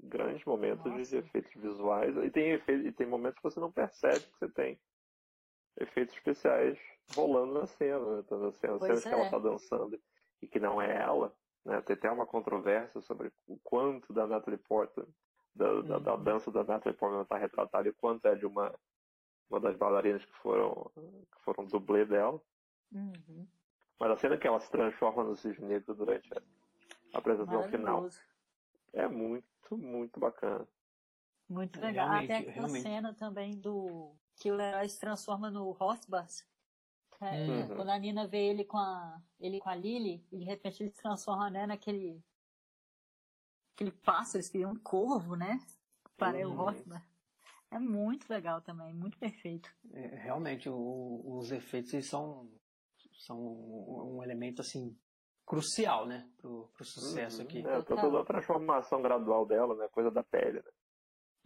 grandes momentos Nossa. de efeitos visuais e tem, efeito, e tem momentos que você não percebe que você tem efeitos especiais rolando na cena, né? Então, na cena, cenas é. que ela está dançando e que não é ela, né? Tem até uma controvérsia sobre o quanto da Natalie Portman da, da, da, uhum. dança da Natalie Portman está retratada e quanto é de uma, uma das bailarinas que foram, que foram dublê dela. Uhum. Mas a cena que ela se transforma no cisne negro durante a apresentação final é muito, muito bacana. Muito legal. Realmente, Até aquela realmente. cena também do que o herói se transforma no Rosbus. É, uhum. Quando a Nina vê ele com a, ele com a Lily, e de repente ele se transforma né, naquele aquele pássaro, eles queriam um corvo, né? Para uhum. o Hoffman. É muito legal também, muito perfeito. É, realmente, o, os efeitos são, são um elemento assim crucial, né, pro, pro sucesso uhum. aqui. É, toda a transformação gradual dela, né, coisa da pele, né?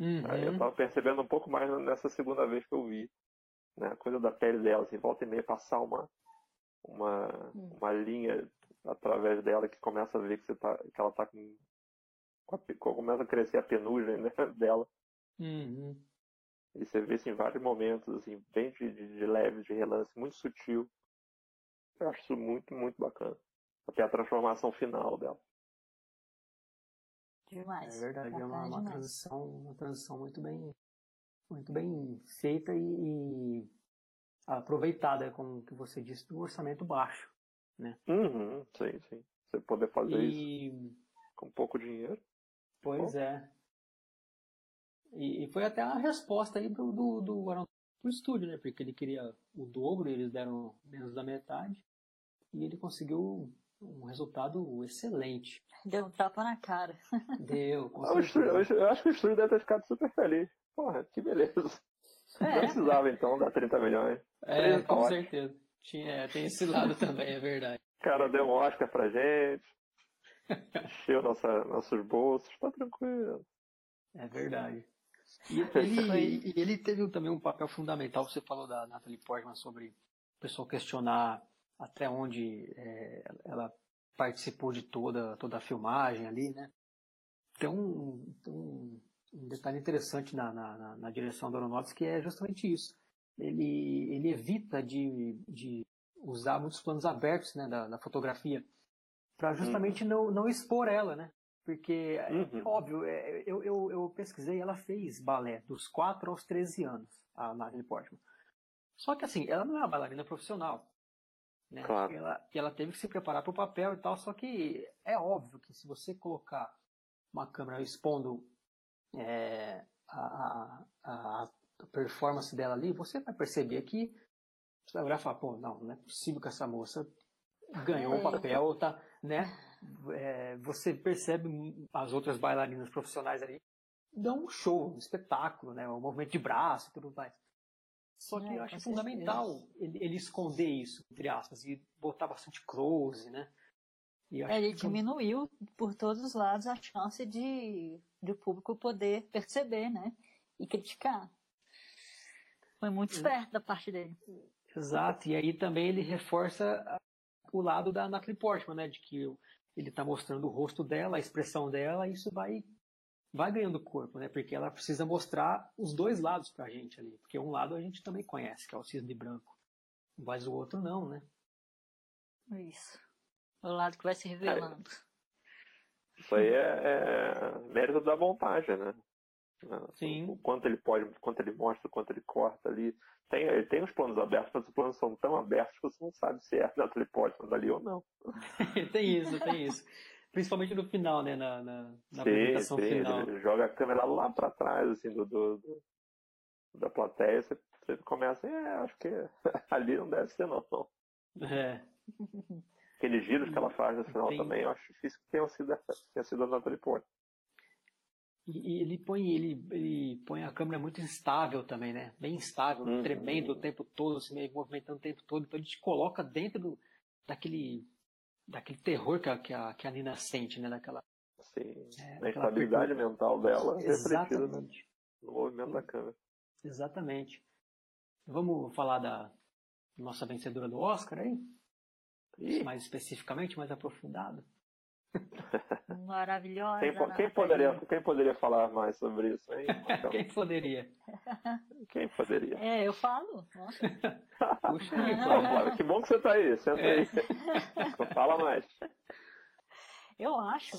Uhum. Aí eu tava percebendo um pouco mais nessa segunda vez que eu vi, né, a coisa da pele dela, assim, volta e meia passar uma uma, uhum. uma linha através dela que começa a ver que, você tá, que ela tá com começa a crescer a penugem né, dela. Uhum. E você vê isso em vários momentos, assim, bem de, de, de leve, de relance, muito sutil. Eu acho isso muito, muito bacana. Até a transformação final dela. Demais. É verdade, é uma, uma transição, uma transição muito bem, muito bem feita e, e aproveitada, como que você disse, do orçamento baixo, né? Uhum, sim, sim. Você poder fazer e... isso com pouco dinheiro. Pois Bom. é. E, e, foi até a resposta aí do, do, do pro estúdio, né? Porque ele queria o dobro, eles deram menos da metade. E ele conseguiu um resultado excelente. Deu um tapa na cara. Deu, com eu, estúdio, eu acho que o estúdio deve ter ficado super feliz. Porra, que beleza. É. Não precisava então dar 30 milhões. É, com certeza. Tinha, tem esse lado também, é verdade. O cara deu um Oscar pra gente. Encheu nossa, nossos bolsos, tá tranquilo. É verdade. E ele, e ele teve também um papel fundamental, você falou da Natalie Portman sobre o pessoal questionar até onde é, ela participou de toda, toda a filmagem ali, né? Tem um, um, um detalhe interessante na, na, na, direção do Aronofsky que é justamente isso. Ele, ele evita de, de usar muitos planos abertos né, da, da fotografia para justamente uhum. não, não expor ela, né? Porque, é uhum. óbvio, é, eu, eu, eu, pesquisei, ela fez balé dos 4 aos 13 anos, a Natalie Portman. Só que assim, ela não é uma bailarina profissional. Né? Claro. Ela, ela teve que se preparar para o papel e tal, só que é óbvio que se você colocar uma câmera expondo é, a, a, a, performance dela ali, você vai perceber que você vai olhar e falar, pô, não, não é possível que essa moça ganhou o é. papel, tá, né? É, você percebe as outras bailarinas profissionais ali dão um show, um espetáculo, né? Um movimento de braço e tudo mais. Só que é, eu acho fundamental ele, ele, esconder isso, entre aspas, e botar bastante close, né? É, ele que... diminuiu por todos os lados a chance de, de o público poder perceber, né? E criticar. Foi muito esperto da parte dele. Exato, e aí também ele reforça o lado da Natalie Portman, né? De que ele está mostrando o rosto dela, a expressão dela, e isso vai vai ganhando corpo, né? Porque ela precisa mostrar os dois lados pra gente ali. Porque um lado a gente também conhece, que é o cisne branco. Mas o outro não, né? Isso. O lado que vai se revelando. Isso aí é, é mérito da montagem, né? Sim. O quanto ele pode, o quanto ele mostra, o quanto ele corta ali. Tem, ele tem os planos abertos, mas os planos são tão abertos que você não sabe se é Natalie Portman dali ou não. tem isso, tem isso. Principalmente no final, né? Na, na, na sim, apresentação sim, final. Ele joga a câmera lá pra trás, assim, do, do, do da plateia, você, você começa, é, acho que ali não deve ser não. É. Aqueles giros que ela faz no final Tem- também, eu acho difícil que tenha sido, tenha sido a Natalie Portman. E, e ele põe ele, ele põe a câmera muito instável também, né? Bem instável, Uhum. tremendo o tempo todo, se meio movimentando o tempo todo. Então ele te coloca dentro do, daquele daquele terror que a, que a, que a Nina sente, né? Daquela, Assim, É, a percu- mental dela é Exatamente. no movimento da câmera. Exatamente. Vamos falar da nossa vencedora do Oscar aí? Ih, Mais especificamente, mais aprofundado. Maravilhosa. quem, quem poderia, quem poderia falar mais sobre isso, hein? Então, Quem poderia? quem poderia? É, eu falo. Puxa Flávio. Que bom que você tá aí, senta É. aí. Não fala mais. Eu acho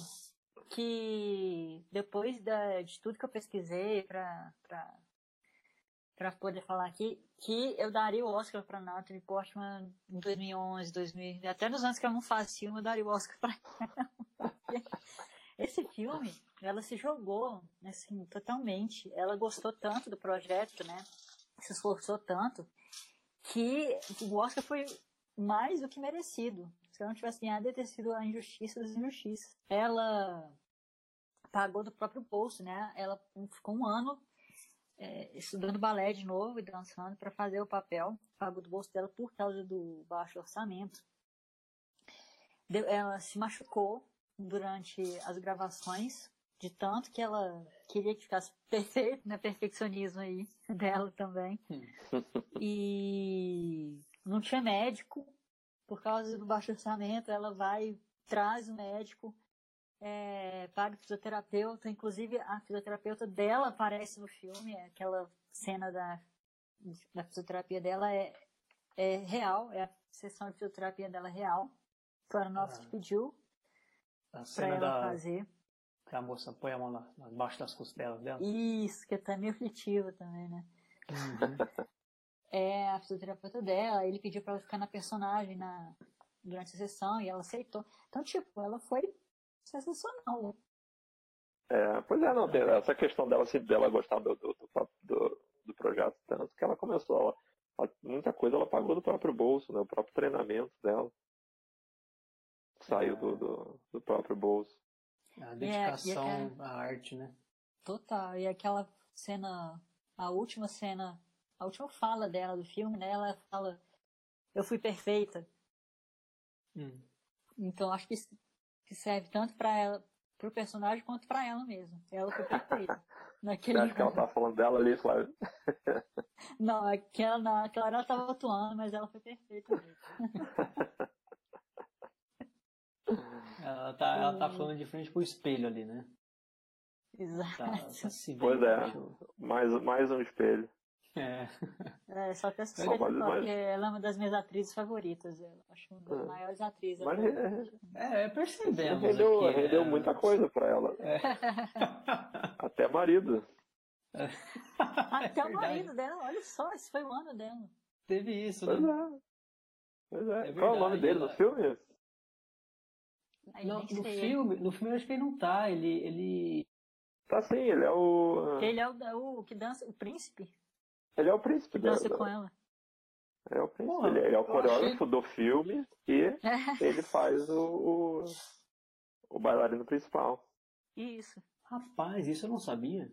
que depois da- de tudo que eu pesquisei pra, pra poder falar aqui, que eu daria o Oscar pra Natalie Portman em 2011, 2000, até nos anos que ela não faz filme, eu daria o Oscar pra ela. Esse filme, ela se jogou, assim, totalmente. Ela gostou tanto do projeto, né? Se esforçou tanto, que o Oscar foi mais do que merecido. Se ela não tivesse ganhado, ia ter sido a injustiça das injustiças. Ela pagou do próprio bolso, né? Ela ficou um ano é, estudando balé de novo e dançando para fazer o papel. Pagou do bolso dela por causa do baixo orçamento. Deu- ela se machucou durante as gravações, de tanto que ela queria que ficasse perfeito, né? Perfeccionismo aí dela também. E não tinha médico, por causa do baixo orçamento, ela vai, traz o médico, é, paga o fisioterapeuta, inclusive a fisioterapeuta dela aparece no filme, é aquela cena da, da fisioterapia dela é, é real, é a sessão de fisioterapia dela real. Foi a nossa Ah. que pediu A pra cena ela da fazer. que a moça põe a mão na, embaixo das costelas dela. Isso, que tá meio aflitiva também, né? Uhum. é a fisioterapeuta dela, ele pediu pra ela ficar na personagem na, durante a sessão e ela aceitou. Então, tipo, ela foi sensacional. É, pois é, não, essa questão dela, assim, dela gostar do, do, do, do- projeto tanto que ela começou, ela, ela- muita coisa ela pagou do próprio bolso, né, o próprio treinamento dela. Saiu do, do, do próprio bolso. A e dedicação aquela- à arte, né? Total. E aquela cena, a última cena, a última fala dela do filme, né? Ela fala, eu fui perfeita. Hum. Então acho que, que serve tanto pra ela, pro personagem, quanto pra ela mesmo. Ela foi perfeita. Naquele acha que ela tá falando dela ali, Flávio? Não, aquela, não, aquela hora ela tava atuando, mas ela foi perfeita mesmo. Ela tá, ela tá falando de frente pro espelho ali, né? Exato. Tá, tá. Pois é. acho- Mais, mais um espelho. É. É, só que essa Não, mas- porque mas- ela é uma das minhas atrizes favoritas. Eu acho uma das É. maiores atrizes. Mas É, é, percebemos rendeu, aqui, rendeu né? muita coisa pra ela. É. Até marido. Até É o verdade. marido dela, olha só, esse foi o ano dela. Teve isso, Pois né? é. Pois é. É Qual é o nome verdade, dele no filme? Não, no filme, no filme eu acho que ele não tá, ele, ele... Tá sim, ele é o. Ele é o, o que dança, o príncipe Ele é o príncipe que da- dança da- com ela. É o príncipe. Porra, ele, ele é o coreógrafo do filme e É, ele faz o, o, o bailarino principal. isso. Rapaz, isso eu não sabia.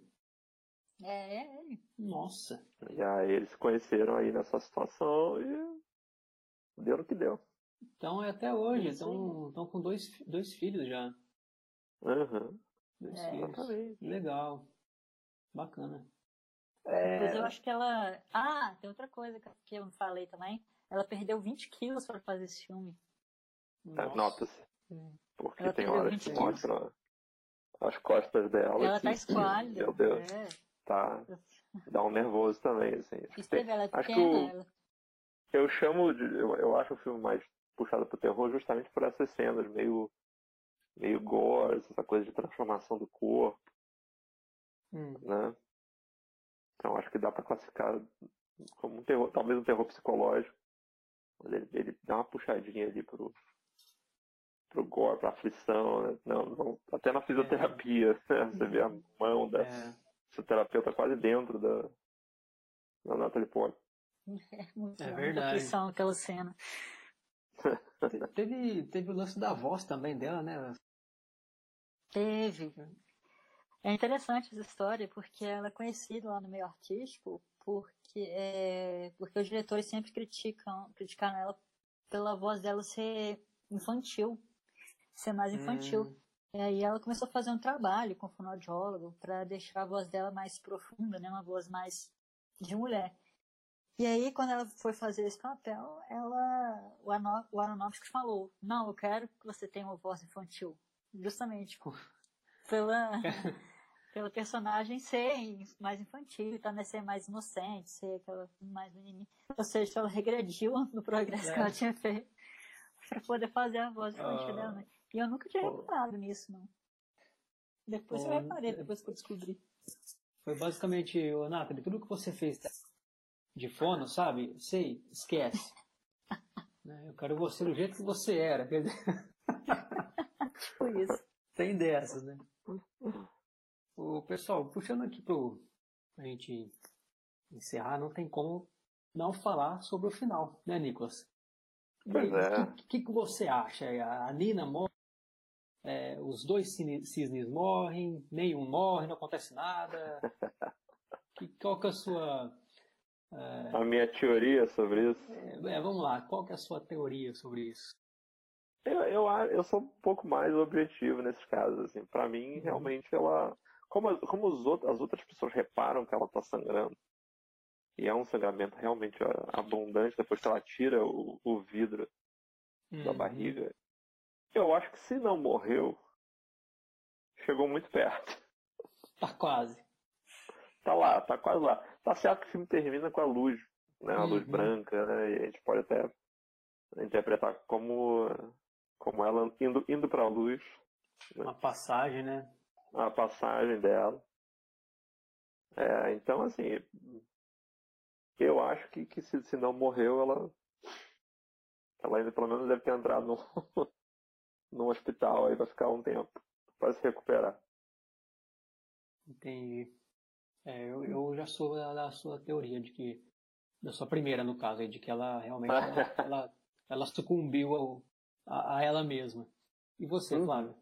É, é ele. Nossa. E aí eles se conheceram aí nessa situação e deu no que deu. Então é até hoje, estão com dois, dois filhos já. Uhum. Dois É. filhos. Exatamente. Legal. Bacana. Mas eu acho que ela. Ah, tem outra coisa que- eu não falei também. Ela perdeu 20 quilos para fazer esse filme. É, Nossa. Nota-se. Hum. Porque Ela tem horas que 20 quilos. mostra as costas dela. Ela tá esquálida. Meu Deus. É. Tá. Dá um nervoso também, assim. Acho que, ela é acho que o- ela. eu chamo de. Eu, eu acho o filme mais puxado pro terror justamente por essas cenas meio. meio gore, essa coisa de transformação do corpo, Hum. né? Então acho que dá pra classificar como um terror, talvez um terror psicológico. Mas ele, ele dá uma puxadinha ali pro. pro gore, pra aflição, né? Não, não- até na fisioterapia, né? Você vê a mão da É, fisioterapeuta quase dentro da. da Natalie Portman. É muito É verdade. aflição aquela cena. te- teve, teve o lance da voz também dela, né? Teve. É interessante essa história porque ela é conhecida lá no meio artístico porque, é, porque os diretores sempre criticam, criticaram ela pela voz dela ser infantil, ser mais infantil. Hum, E aí ela começou a fazer um trabalho com o fonoaudiólogo para deixar a voz dela mais profunda, né, uma voz mais de mulher. E aí quando ela foi fazer esse papel, ela o, Ano, o Aronofsky falou: "Não, eu quero que você tenha uma voz infantil". Justamente pela pela personagem ser mais infantil, tá, né, ser mais inocente, ser aquela mais menininha. Ou seja, ela regrediu no progresso que É. ela tinha feito para poder fazer a voz infantil Ah. dela, né? E eu nunca tinha Pô. reparado nisso, não. Depois eu Pô, reparei, é- depois que eu descobri. Foi basicamente, ô Nathalie, tudo que você fez de fono, sabe? Sei, esquece. Né? Eu quero você do jeito que você era. Foi isso. Tem dessas, né? O pessoal, puxando aqui pro pra gente encerrar, não tem como não falar sobre o final, né, Nicolas? Pois é. O que, que, que você acha? A Nina morre, é, os dois cisnes morrem, nenhum morre, não acontece nada. Que, qual que é a sua. A minha teoria sobre isso. é, é, vamos lá, qual que é a sua teoria sobre isso? Eu, eu, a- eu sou um pouco mais objetivo nesses casos, assim. Pra mim, realmente, ela... Como, as- como os outros, as outras pessoas reparam que ela tá sangrando, e é um sangramento realmente abundante depois que ela tira o, o vidro da Uhum. barriga, eu acho que se não morreu, chegou muito perto. Tá quase. Tá lá, tá quase lá. Tá certo que o filme termina com a luz, né? A luz Uhum. branca, né? E a gente pode até interpretar como, como ela indo, indo pra luz, Uma passagem, né? A passagem dela. É, então, assim, eu acho que, que se, se não morreu, ela, ela ainda pelo menos deve ter entrado num, num hospital aí pra ficar um tempo, pra se recuperar. Entendi. É, eu, eu já sou da, da sua teoria de que. Da sua primeira, no caso, de que ela realmente ela, ela, ela sucumbiu ao, a, a ela mesma. E você, Uhum. Flávio?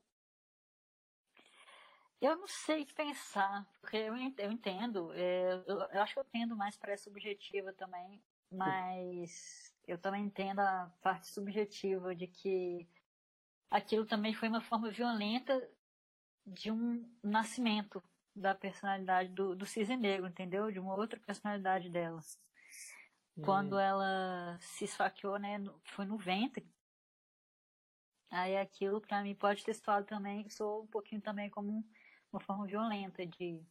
Eu não sei o que pensar, porque eu, en- eu entendo, é, eu, acho que eu tendo mais para essa subjetiva também, mas eu também entendo a parte subjetiva de que aquilo também foi uma forma violenta de um nascimento da personalidade do, do cisne negro, entendeu? De uma outra personalidade dela. Quando Hum, ela se esfaqueou, né, foi no ventre. Aí aquilo pra mim pode ter soado também, soou um pouquinho também como um- uma forma violenta de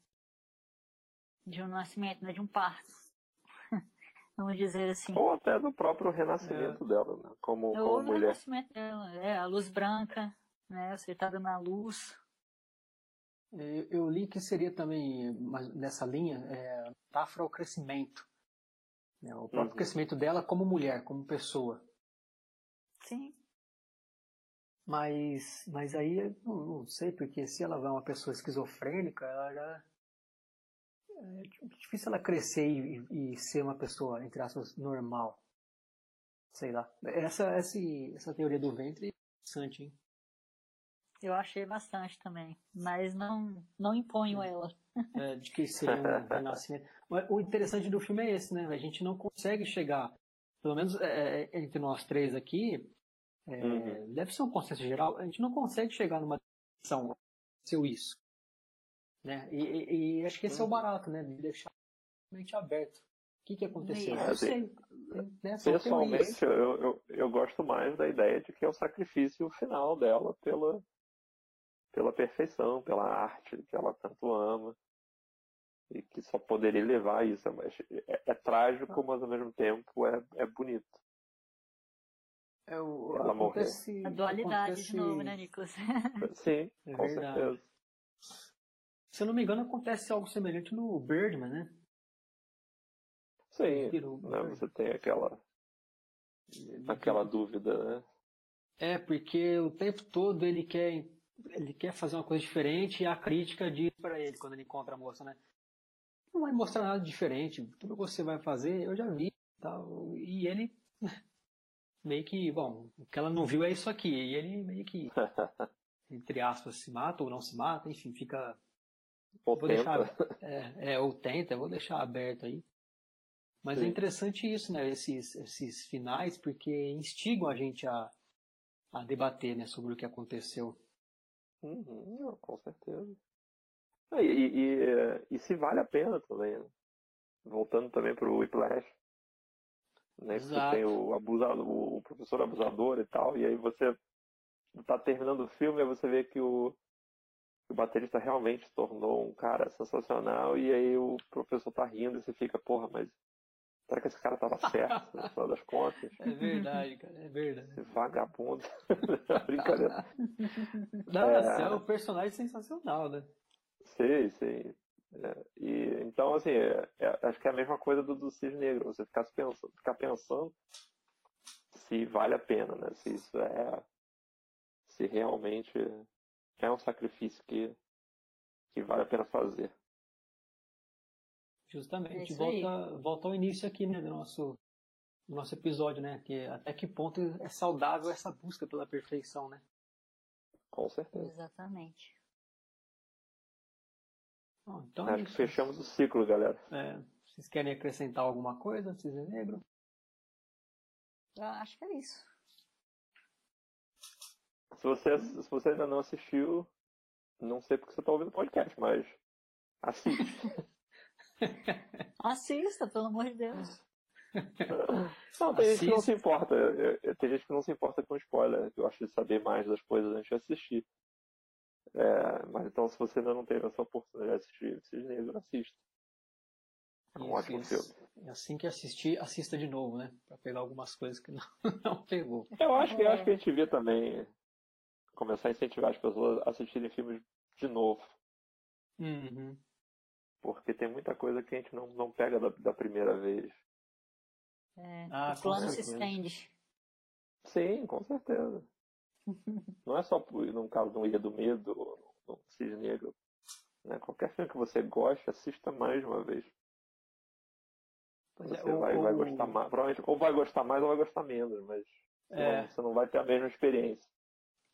de um nascimento, né, de um parto. Vamos dizer assim. Ou até do próprio renascimento dela, né? Como, Ou como mulher. nascimento dela, é, a luz branca, né, você tá dando a luz. eu, eu li que seria também, mas nessa linha, é, metáfora ao crescimento. né? O próprio Uhum. crescimento dela como mulher, como pessoa. Sim, Mas, mas aí eu não, não sei, porque se ela vai uma pessoa esquizofrênica, ela já. É difícil ela crescer e, e ser uma pessoa, entre aspas, normal. Sei lá. Essa, essa, essa teoria do ventre é interessante, hein? eu achei bastante também, mas não não imponho ela. É, de que seria um renascimento. O interessante do filme é esse, né? A gente não consegue chegar, pelo menos é, é, entre nós três aqui, é, Uhum. deve ser um consenso geral, a gente não consegue chegar numa decisão, seu isso. Né? E, e- e acho que esse é o Uhum. barato, né? De deixar a mente aberto. O que, que aconteceu? Isso. Eu sei. Né? Pessoalmente, eu, eu, eu gosto mais da ideia de que é o sacrifício final dela pela, pela perfeição, pela arte que ela tanto ama e que só poderia levar a isso. É, é, é trágico, mas ao mesmo tempo é, é bonito. É o, ela acontece, A dualidade acontece... de novo, né, Nicolas? Sim, é com verdade. certeza. Se eu não me engano, acontece algo semelhante no Birdman, né? Sim, né, você tem aquela aquela dúvida, né? É, porque o tempo todo ele quer ele quer fazer uma coisa diferente e a crítica diz para ele quando ele encontra a moça, né? Não vai mostrar nada diferente, tudo que você vai fazer eu já vi, tal. E ele meio que, bom, o que ela não viu é isso aqui, e ele meio que entre aspas se mata ou não se mata, enfim, fica ou vou tenta. Deixar, é, é, ou tenta, vou deixar aberto aí. Mas é Sim. é interessante isso, né? Esses, esses finais, porque instigam a gente a, a debater né, sobre o que aconteceu. Uhum, com certeza. Ah, e, e, e, e, se vale a pena também, né? Voltando também para o Whiplash. Né? Você tem o, abusador, o professor abusador e tal, e aí você está terminando o filme e você vê que o, o baterista realmente se tornou um cara sensacional, e aí o professor tá rindo e você fica, porra, mas Será que esse cara tava certo, no final das contas? É verdade, cara, é verdade. Esse vagabundo. Brincadeira. Não, é... é um personagem sensacional, né? Sim, sim. É, e, então, assim, é, é, acho que é a mesma coisa do, do Cisne Negro. Você ficar pensando, ficar pensando se vale a pena, né? Se isso é. Se realmente é um sacrifício que, que vale a pena fazer. Justamente, é volta, volta ao início aqui, né, do nosso, do nosso episódio, né, que até que ponto é saudável essa busca pela perfeição, né? Com certeza. Exatamente. Bom, então Acho é que fechamos o ciclo, galera. É, vocês querem acrescentar alguma coisa, Cisne Negro? acho que é isso. Se você, se você ainda não assistiu, não sei porque você está ouvindo o podcast, mas assiste. Assista, pelo amor de Deus. Não, tem gente que não se importa. Tem gente que não se importa com spoiler. Eu acho de saber mais das coisas antes de assistir. É, mas então, se você ainda não teve essa oportunidade de assistir Cisne Negro, assista. É um ótimo filme. Assim que assistir, assista de novo, né? Pra pegar algumas coisas que não, não pegou. Eu acho que, eu acho que a gente devia também começar a incentivar as pessoas a assistirem filmes de novo. Uhum porque tem muita coisa que a gente não, não pega da, da primeira vez. É, ah, o plano se estende. Sim, com certeza. não é só no caso do Ilha do Medo ou no Cisne Negro. Né? Qualquer filme que você goste, assista mais uma vez. Você é, vai, ou, vai gostar mais. Provavelmente ou vai gostar mais ou vai gostar menos, mas é. você não vai ter a mesma experiência.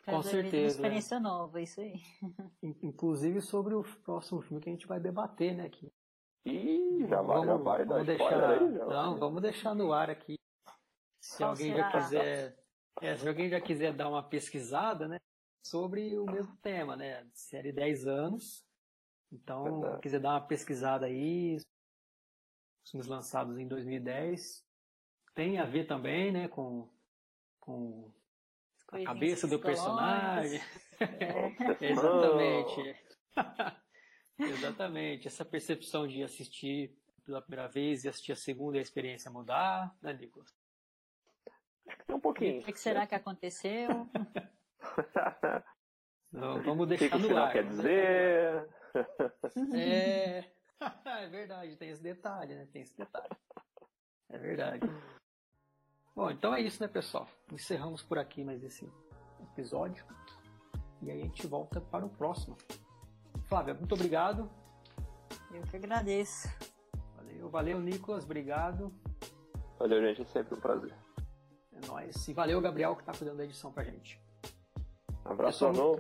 Com certeza. Uma experiência nova, isso aí. Inclusive sobre o próximo filme que a gente vai debater, né, aqui. Ih, já vai, já vai vamos deixar, aí, já Não, vai. vamos deixar no ar aqui. Se Qual alguém será? já quiser, é, se alguém já quiser dar uma pesquisada, né, sobre o mesmo tema, né, série 10 anos. Então, se quiser dar uma pesquisada aí, os filmes lançados em 2010, tem a ver também, né, com com a cabeça do personagem. É. Exatamente. Exatamente. Essa percepção de assistir pela primeira vez e assistir a segunda e a experiência mudar, né, Nicolas? Que tem um pouquinho. O que será que aconteceu? Não, vamos deixar que no ar. quer dizer? É... é verdade, tem esse detalhe, né? Tem esse detalhe. É verdade. Bom, então é isso, né, pessoal? Encerramos por aqui mais esse episódio. E aí a gente volta para o próximo. Flávia, muito obrigado. Eu que agradeço. Valeu, valeu, Nicolas, obrigado. Valeu, gente, é sempre um prazer. É nóis. E valeu, Gabriel, que está cuidando da edição pra gente. Abraço, Pessoal,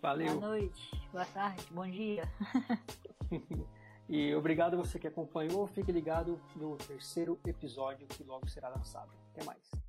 Valeu. Boa noite, boa tarde, bom dia. e obrigado você que acompanhou. Fique ligado no terceiro episódio que logo será lançado. Até mais.